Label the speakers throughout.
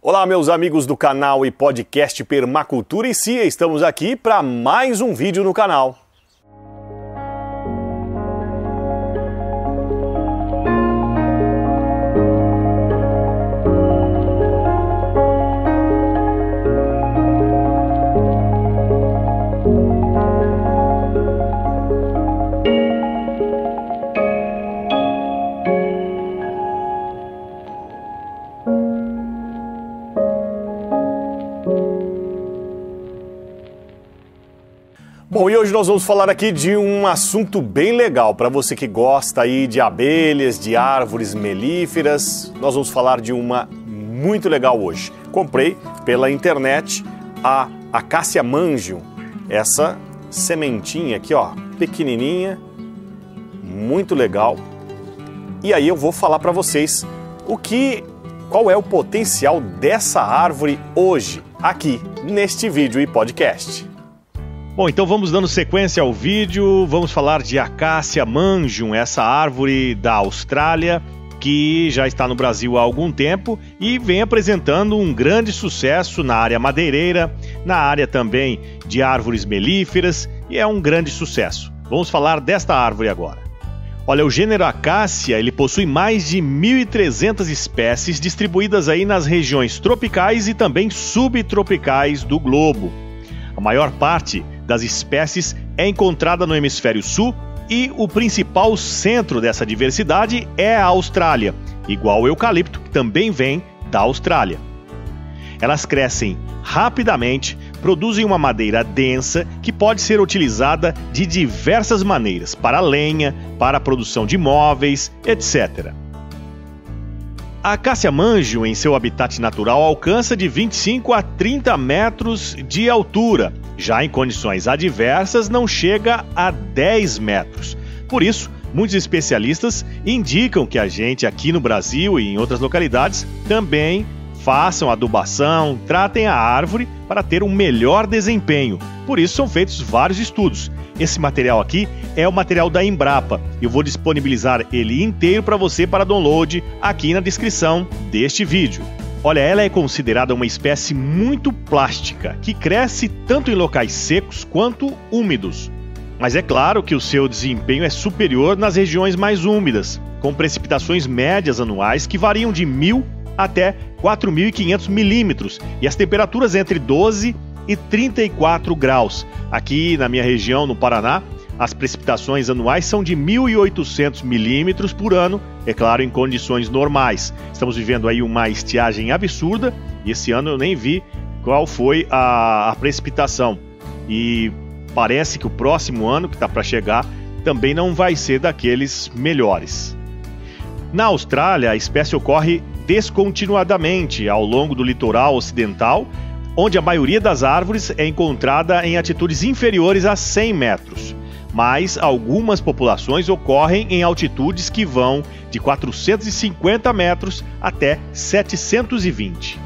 Speaker 1: Olá, meus amigos do canal e podcast Permacultura e Cia, estamos aqui para mais um vídeo no canal. Bom, e hoje nós vamos falar aqui de um assunto bem legal para você que gosta aí de abelhas, de árvores melíferas. Nós vamos falar de uma muito legal hoje. Comprei pela internet a Acacia mangium, essa sementinha aqui, ó, pequenininha, muito legal. E aí eu vou falar para vocês o que qual é o potencial dessa árvore hoje aqui neste vídeo e podcast.
Speaker 2: Bom, então vamos dando sequência ao vídeo. Vamos falar de Acacia mangium, essa árvore da Austrália que já está no Brasil há algum tempo e vem apresentando um grande sucesso na área madeireira, na área também de árvores melíferas e é um grande sucesso. Vamos falar desta árvore agora. Olha, o gênero Acácia, ele possui mais de 1.300 espécies distribuídas aí nas regiões tropicais e também subtropicais do globo. A maior parte das espécies é encontrada no hemisfério sul e o principal centro dessa diversidade é a Austrália, igual o eucalipto, que também vem da Austrália. Elas crescem rapidamente, produzem uma madeira densa que pode ser utilizada de diversas maneiras para lenha, para a produção de móveis, etc. A acácia manjo, em seu habitat natural, alcança de 25 a 30 metros de altura. Já em condições adversas, não chega a 10 metros. Por isso, muitos especialistas indicam que a gente aqui no Brasil e em outras localidades também façam adubação, tratem a árvore para ter um melhor desempenho. Por isso são feitos vários estudos. Esse material aqui é o material da Embrapa. Eu vou disponibilizar ele inteiro para você para download aqui na descrição deste vídeo. Olha, ela é considerada uma espécie muito plástica, que cresce tanto em locais secos quanto úmidos. Mas é claro que o seu desempenho é superior nas regiões mais úmidas, com precipitações médias anuais que variam de 1.000 até 4.500 milímetros e as temperaturas entre 12 e 34 graus. Aqui na minha região, no Paraná, as precipitações anuais são de 1.800 milímetros por ano, é claro, em condições normais. Estamos vivendo aí uma estiagem absurda e esse ano eu nem vi qual foi a, a precipitação. E parece que o próximo ano, que está para chegar, também não vai ser daqueles melhores. Na Austrália, a espécie ocorre descontinuadamente ao longo do litoral ocidental onde a maioria das árvores é encontrada em altitudes inferiores a 100 metros, mas algumas populações ocorrem em altitudes que vão de 450 metros até 720.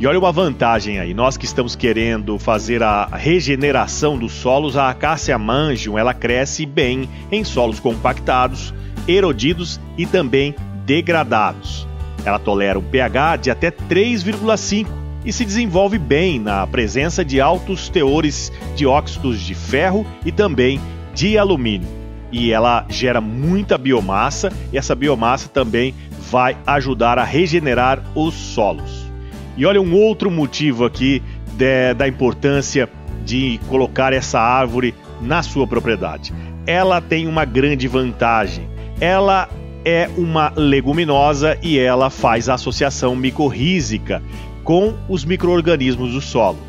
Speaker 2: E olha uma vantagem aí, nós que estamos querendo fazer a regeneração dos solos, a acácia mangium, ela cresce bem em solos compactados, erodidos e também degradados. Ela tolera um pH de até 3,5 e se desenvolve bem na presença de altos teores de óxidos de ferro e também de alumínio. E ela gera muita biomassa e essa biomassa também vai ajudar a regenerar os solos. E olha um outro motivo aqui de, da importância de colocar essa árvore na sua propriedade. Ela tem uma grande vantagem. Ela é uma leguminosa e ela faz a associação micorrízica, com os microorganismos do solo.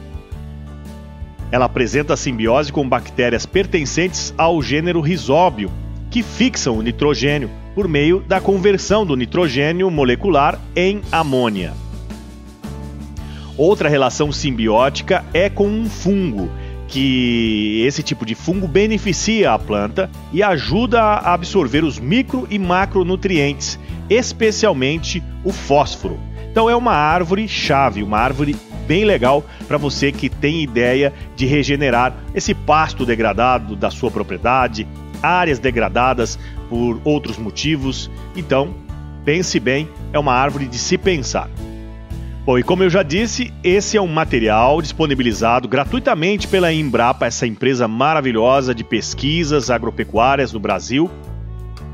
Speaker 2: Ela apresenta simbiose com bactérias pertencentes ao gênero Rhizobium, que fixam o nitrogênio por meio da conversão do nitrogênio molecular em amônia. Outra relação simbiótica é com um fungo, que esse tipo de fungo beneficia a planta e ajuda a absorver os micro e macronutrientes, especialmente o fósforo. Então é uma árvore chave, uma árvore bem legal para você que tem ideia de regenerar esse pasto degradado da sua propriedade, áreas degradadas por outros motivos. Então, pense bem, é uma árvore de se pensar. Bom, e como eu já disse, esse é um material disponibilizado gratuitamente pela Embrapa, essa empresa maravilhosa de pesquisas agropecuárias no Brasil.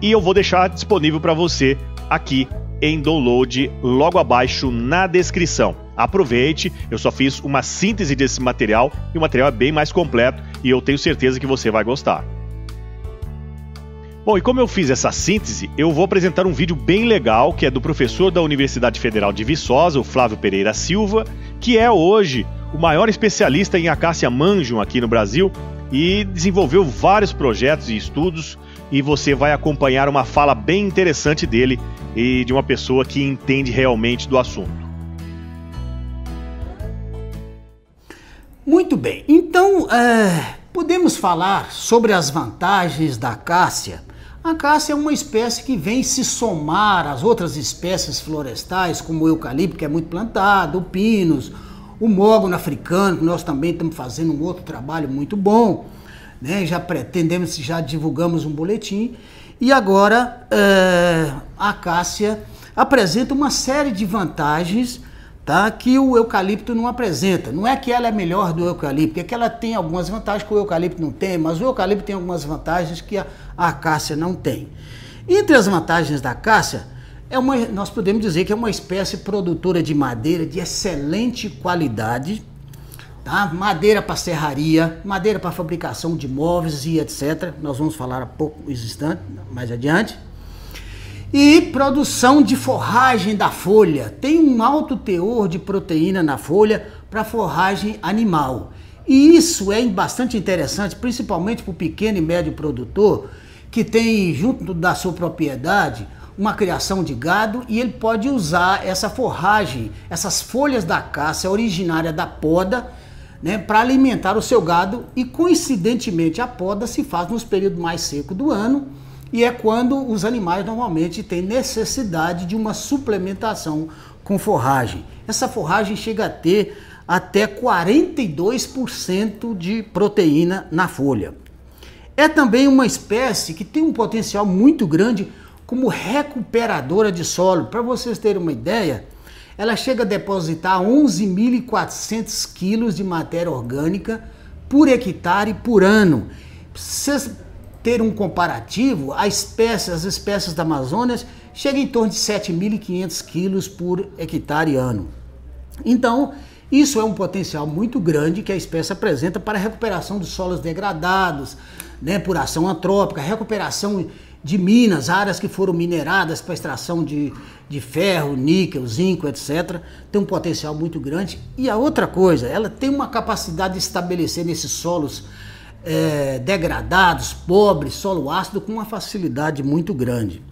Speaker 2: E eu vou deixar disponível para você aqui em download logo abaixo na descrição. Aproveite, eu só fiz uma síntese desse material e o material é bem mais completo e eu tenho certeza que você vai gostar. Bom, e como eu fiz essa síntese, eu vou apresentar um vídeo bem legal que é do professor da Universidade Federal de Viçosa, o Flávio Pereira Silva, que é hoje o maior especialista em acácia manjum aqui no Brasil e desenvolveu vários projetos e estudos e você vai acompanhar uma fala bem interessante dele e de uma pessoa que entende realmente do assunto.
Speaker 3: Muito bem, então é, podemos falar sobre as vantagens da acácia a cássia é uma espécie que vem se somar às outras espécies florestais, como o eucalipto, que é muito plantado, o pinus, o mogno africano, que nós também estamos fazendo um outro trabalho muito bom. Né? Já pretendemos, já divulgamos um boletim. E agora é, a cássia apresenta uma série de vantagens tá? que o eucalipto não apresenta. Não é que ela é melhor do eucalipto, é que ela tem algumas vantagens que o eucalipto não tem, mas o eucalipto tem algumas vantagens que a, a acácia não tem. Entre as vantagens da acácia, é uma, nós podemos dizer que é uma espécie produtora de madeira de excelente qualidade, tá? madeira para serraria, madeira para fabricação de móveis e etc. Nós vamos falar a pouco instante, mais adiante. E produção de forragem da folha. Tem um alto teor de proteína na folha para forragem animal. E isso é bastante interessante, principalmente para o pequeno e médio produtor, que tem junto da sua propriedade uma criação de gado e ele pode usar essa forragem, essas folhas da caça originária da poda, né, para alimentar o seu gado e coincidentemente a poda se faz nos períodos mais secos do ano e é quando os animais normalmente têm necessidade de uma suplementação com forragem. Essa forragem chega a ter até 42% de proteína na folha. É também uma espécie que tem um potencial muito grande como recuperadora de solo. Para vocês terem uma ideia, ela chega a depositar 11.400 quilos de matéria orgânica por hectare por ano. Vocês ter um comparativo, a espécie, as espécies da Amazônia chegam em torno de 7.500 quilos por hectare ano. Então, isso é um potencial muito grande que a espécie apresenta para a recuperação dos solos degradados, né, por ação antrópica, recuperação de minas, áreas que foram mineradas para extração de, de ferro, níquel, zinco, etc. Tem um potencial muito grande. E a outra coisa, ela tem uma capacidade de estabelecer nesses solos é, degradados, pobres, solo ácido, com uma facilidade muito grande.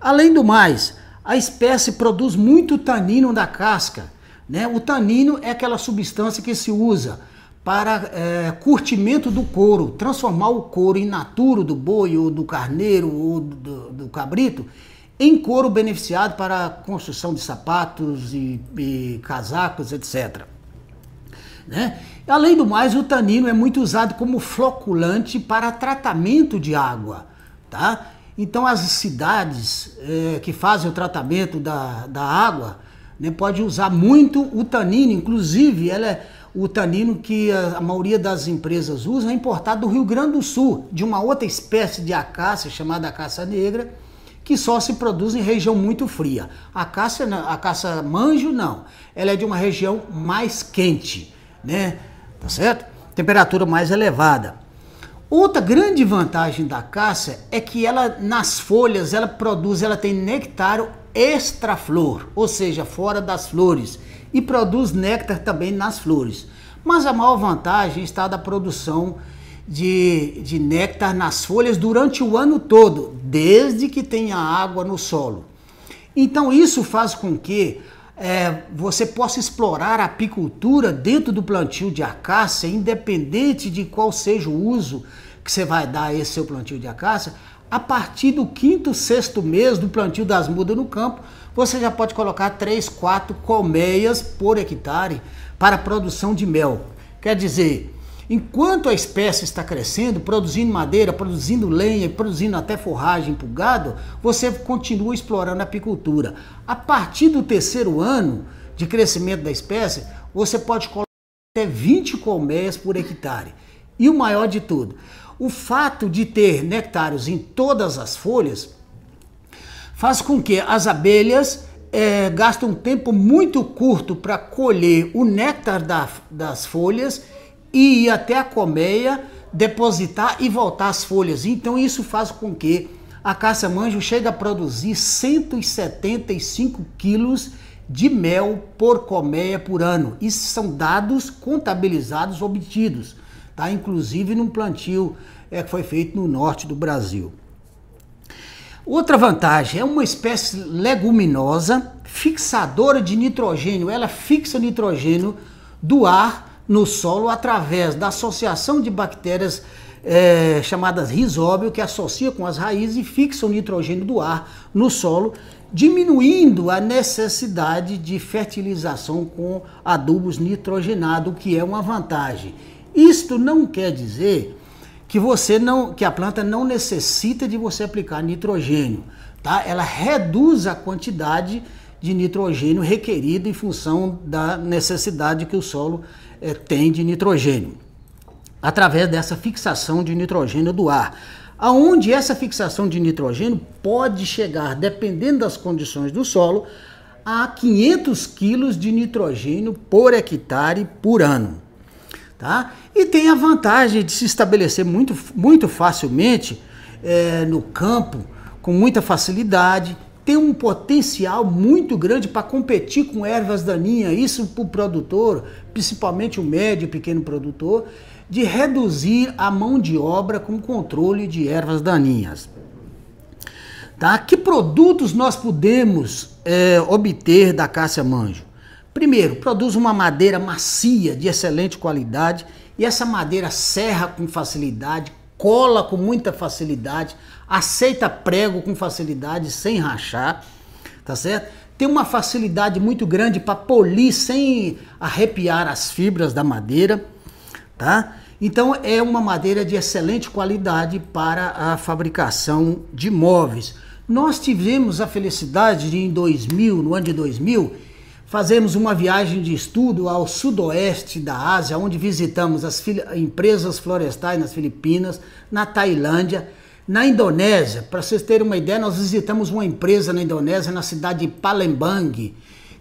Speaker 3: Além do mais, a espécie produz muito tanino da casca. Né? O tanino é aquela substância que se usa para é, curtimento do couro, transformar o couro in naturo do boi ou do carneiro ou do, do cabrito em couro beneficiado para a construção de sapatos e, e casacos, etc. Né? Além do mais, o tanino é muito usado como floculante para tratamento de água. Tá? Então, as cidades é, que fazem o tratamento da, da água né, pode usar muito o tanino, inclusive ela é, o tanino que a, maioria das empresas usa é importado do Rio Grande do Sul, de uma outra espécie de acácia chamada acácia negra, que só se produz em região muito fria. A acácia, a acácia manjo não, ela é de uma região mais quente né? Tá certo? Temperatura mais elevada. Outra grande vantagem da caça é que ela nas folhas ela produz, ela tem néctar extra flor, ou seja, fora das flores, e produz néctar também nas flores. Mas a maior vantagem está da produção de, de néctar nas folhas durante o ano todo, desde que tenha água no solo. Então isso faz com que é, você possa explorar a apicultura dentro do plantio de acácia, independente de qual seja o uso que você vai dar a esse seu plantio de acácia, a partir do quinto, sexto mês do plantio das mudas no campo, você já pode colocar 3, 4 colmeias por hectare para produção de mel. Quer dizer, Enquanto a espécie está crescendo, produzindo madeira, produzindo lenha, produzindo até forragem para o gado, você continua explorando a apicultura. A partir do terceiro ano de crescimento da espécie, você pode colocar até 20 colmeias por hectare. E o maior de tudo, o fato de ter nectários em todas as folhas faz com que as abelhas é, gastem um tempo muito curto para colher o néctar da, das folhas e ir até a colmeia, depositar e voltar as folhas. Então isso faz com que a caça manjo chegue a produzir 175 quilos de mel por colmeia por ano. Isso são dados contabilizados obtidos, tá? Inclusive num plantio é, que foi feito no norte do Brasil. Outra vantagem é uma espécie leguminosa fixadora de nitrogênio. Ela fixa nitrogênio do ar no solo através da associação de bactérias é, chamadas risóbio, que associa com as raízes e fixa o nitrogênio do ar no solo, diminuindo a necessidade de fertilização com adubos nitrogenados, o que é uma vantagem. Isto não quer dizer que você não, que a planta não necessita de você aplicar nitrogênio, tá? Ela reduz a quantidade de nitrogênio requerido em função da necessidade que o solo é, tem de nitrogênio, através dessa fixação de nitrogênio do ar. Aonde essa fixação de nitrogênio pode chegar, dependendo das condições do solo, a 500 quilos de nitrogênio por hectare por ano. Tá? E tem a vantagem de se estabelecer muito, muito facilmente é, no campo, com muita facilidade, tem um potencial muito grande para competir com ervas daninhas, isso para o produtor, principalmente o médio e pequeno produtor, de reduzir a mão de obra com controle de ervas daninhas. Tá? Que produtos nós podemos é, obter da cássia manjo? Primeiro, produz uma madeira macia, de excelente qualidade, e essa madeira serra com facilidade, cola com muita facilidade, aceita prego com facilidade, sem rachar, tá certo? Tem uma facilidade muito grande para polir sem arrepiar as fibras da madeira, tá? Então é uma madeira de excelente qualidade para a fabricação de móveis. Nós tivemos a felicidade de em 2000, no ano de 2000, Fazemos uma viagem de estudo ao sudoeste da Ásia, onde visitamos as empresas florestais nas Filipinas, na Tailândia, na Indonésia. Para vocês terem uma ideia, nós visitamos uma empresa na Indonésia, na cidade de Palembang,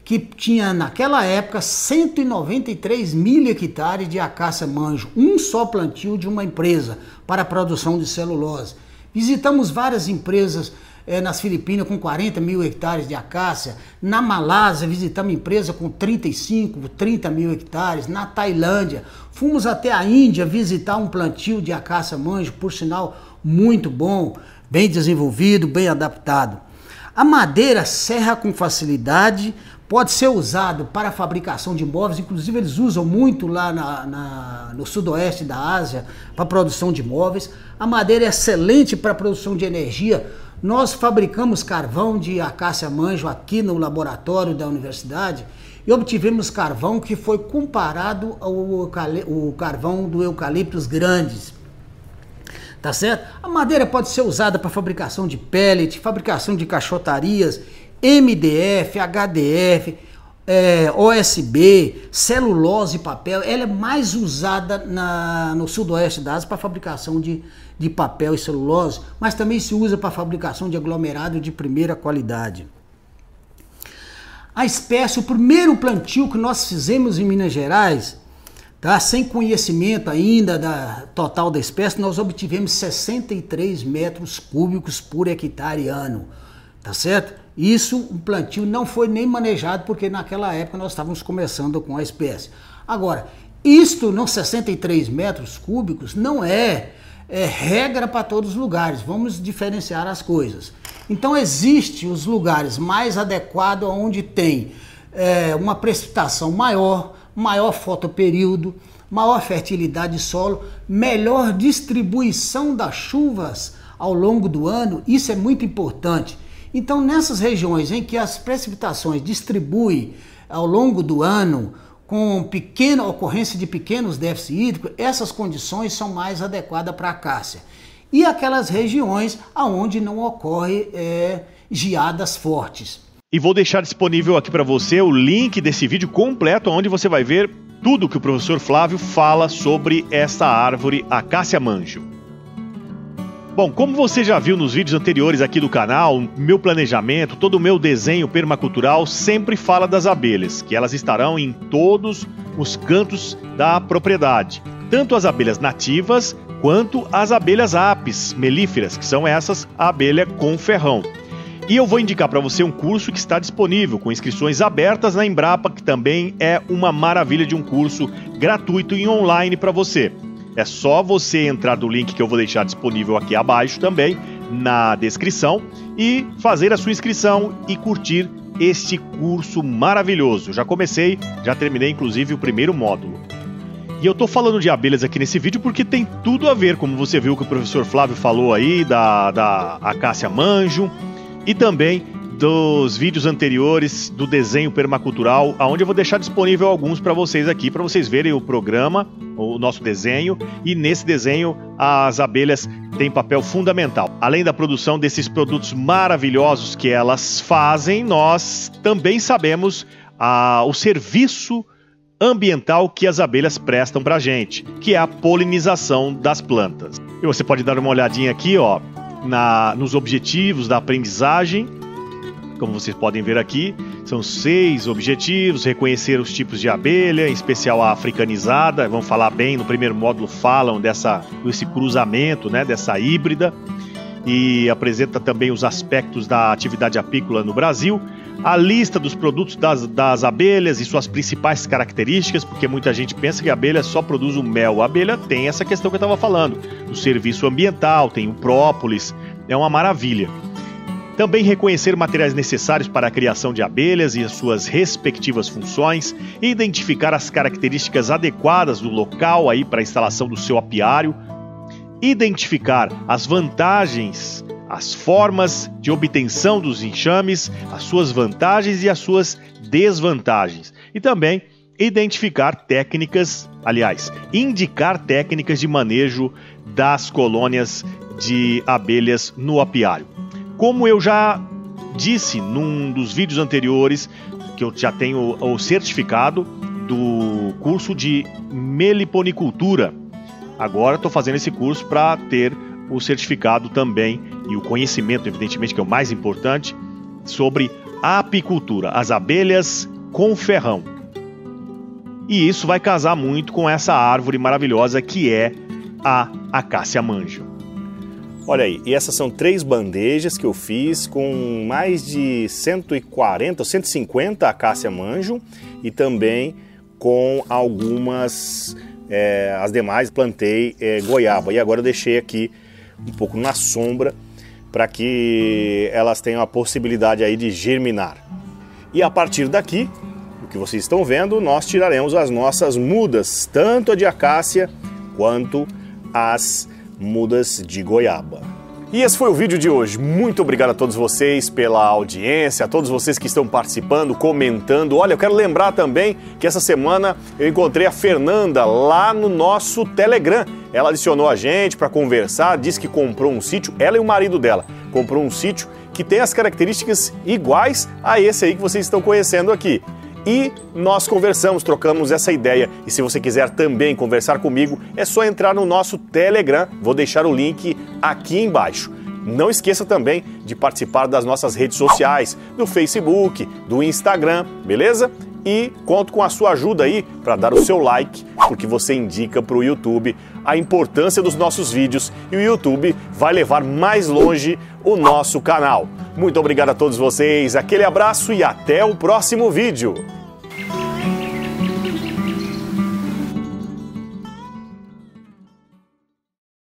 Speaker 3: que tinha naquela época 193 mil hectares de acácia manjo, um só plantio de uma empresa para a produção de celulose. Visitamos várias empresas é, nas Filipinas com 40 mil hectares de acácia, na Malásia visitamos empresa com 35, 30 mil hectares, na Tailândia, fomos até a Índia visitar um plantio de acácia manjo, por sinal muito bom, bem desenvolvido, bem adaptado. A madeira serra com facilidade, pode ser usado para a fabricação de móveis, inclusive eles usam muito lá na, na, no sudoeste da Ásia para produção de móveis. A madeira é excelente para produção de energia, nós fabricamos carvão de acácia manjo aqui no laboratório da universidade e obtivemos carvão que foi comparado ao carvão do eucaliptus grandes. Tá certo? A madeira pode ser usada para fabricação de pellet, fabricação de caixotarias, MDF, HDF, é, OSB, celulose e papel. Ela é mais usada na, no sudoeste da Ásia para fabricação de de papel e celulose, mas também se usa para fabricação de aglomerado de primeira qualidade. A espécie, o primeiro plantio que nós fizemos em Minas Gerais, tá, sem conhecimento ainda da total da espécie, nós obtivemos 63 metros cúbicos por hectare ano, tá certo? Isso, o plantio não foi nem manejado porque naquela época nós estávamos começando com a espécie. Agora, isto, não 63 metros cúbicos, não é é regra para todos os lugares. Vamos diferenciar as coisas. Então existe os lugares mais adequados onde tem é, uma precipitação maior, maior fotoperíodo, maior fertilidade de solo, melhor distribuição das chuvas ao longo do ano. Isso é muito importante. Então nessas regiões em que as precipitações distribuem ao longo do ano com pequena ocorrência de pequenos déficits hídricos, essas condições são mais adequadas para a cássia. E aquelas regiões onde não ocorre é, geadas fortes.
Speaker 2: E vou deixar disponível aqui para você o link desse vídeo completo, onde você vai ver tudo que o professor Flávio fala sobre essa árvore Acácia manjo. Bom, como você já viu nos vídeos anteriores aqui do canal, meu planejamento, todo o meu desenho permacultural sempre fala das abelhas, que elas estarão em todos os cantos da propriedade. Tanto as abelhas nativas quanto as abelhas apis melíferas, que são essas a abelha com ferrão. E eu vou indicar para você um curso que está disponível com inscrições abertas na Embrapa, que também é uma maravilha de um curso gratuito e online para você. É só você entrar no link que eu vou deixar disponível aqui abaixo também na descrição e fazer a sua inscrição e curtir este curso maravilhoso. Já comecei, já terminei inclusive o primeiro módulo. E eu tô falando de abelhas aqui nesse vídeo porque tem tudo a ver, como você viu que o professor Flávio falou aí, da, da Acácia Manjo, e também dos vídeos anteriores do desenho permacultural, aonde eu vou deixar disponível alguns para vocês aqui, para vocês verem o programa, o nosso desenho, e nesse desenho as abelhas têm papel fundamental. Além da produção desses produtos maravilhosos que elas fazem, nós também sabemos ah, o serviço ambiental que as abelhas prestam para a gente, que é a polinização das plantas. E você pode dar uma olhadinha aqui, ó, na, nos objetivos da aprendizagem. Como vocês podem ver aqui, são seis objetivos: reconhecer os tipos de abelha, em especial a africanizada. Vamos falar bem no primeiro módulo falam dessa desse cruzamento, né, dessa híbrida e apresenta também os aspectos da atividade apícola no Brasil a lista dos produtos das, das abelhas e suas principais características, porque muita gente pensa que a abelha só produz o mel. A abelha tem essa questão que eu estava falando, o serviço ambiental, tem o própolis, é uma maravilha. Também reconhecer materiais necessários para a criação de abelhas e as suas respectivas funções, identificar as características adequadas do local aí para a instalação do seu apiário, identificar as vantagens as formas de obtenção dos enxames, as suas vantagens e as suas desvantagens. E também identificar técnicas, aliás, indicar técnicas de manejo das colônias de abelhas no apiário. Como eu já disse num dos vídeos anteriores, que eu já tenho o certificado do curso de meliponicultura. Agora estou fazendo esse curso para ter o certificado também e o conhecimento, evidentemente, que é o mais importante, sobre apicultura, as abelhas com ferrão. E isso vai casar muito com essa árvore maravilhosa que é a acácia manjo.
Speaker 1: Olha aí, e essas são três bandejas que eu fiz com mais de 140 ou 150 acácia manjo e também com algumas, é, as demais plantei é, goiaba. E agora eu deixei aqui um pouco na sombra para que elas tenham a possibilidade aí de germinar. E a partir daqui, o que vocês estão vendo, nós tiraremos as nossas mudas, tanto a de acácia quanto as mudas de goiaba. E esse foi o vídeo de hoje. Muito obrigado a todos vocês pela audiência, a todos vocês que estão participando, comentando. Olha, eu quero lembrar também que essa semana eu encontrei a Fernanda lá no nosso Telegram. Ela adicionou a gente para conversar, disse que comprou um sítio, ela e o marido dela comprou um sítio que tem as características iguais a esse aí que vocês estão conhecendo aqui e nós conversamos, trocamos essa ideia. E se você quiser também conversar comigo, é só entrar no nosso Telegram. Vou deixar o link aqui embaixo. Não esqueça também de participar das nossas redes sociais, do Facebook, do Instagram, beleza? E conto com a sua ajuda aí para dar o seu like, porque você indica para o YouTube a importância dos nossos vídeos e o YouTube vai levar mais longe o nosso canal. Muito obrigado a todos vocês, aquele abraço e até o próximo vídeo.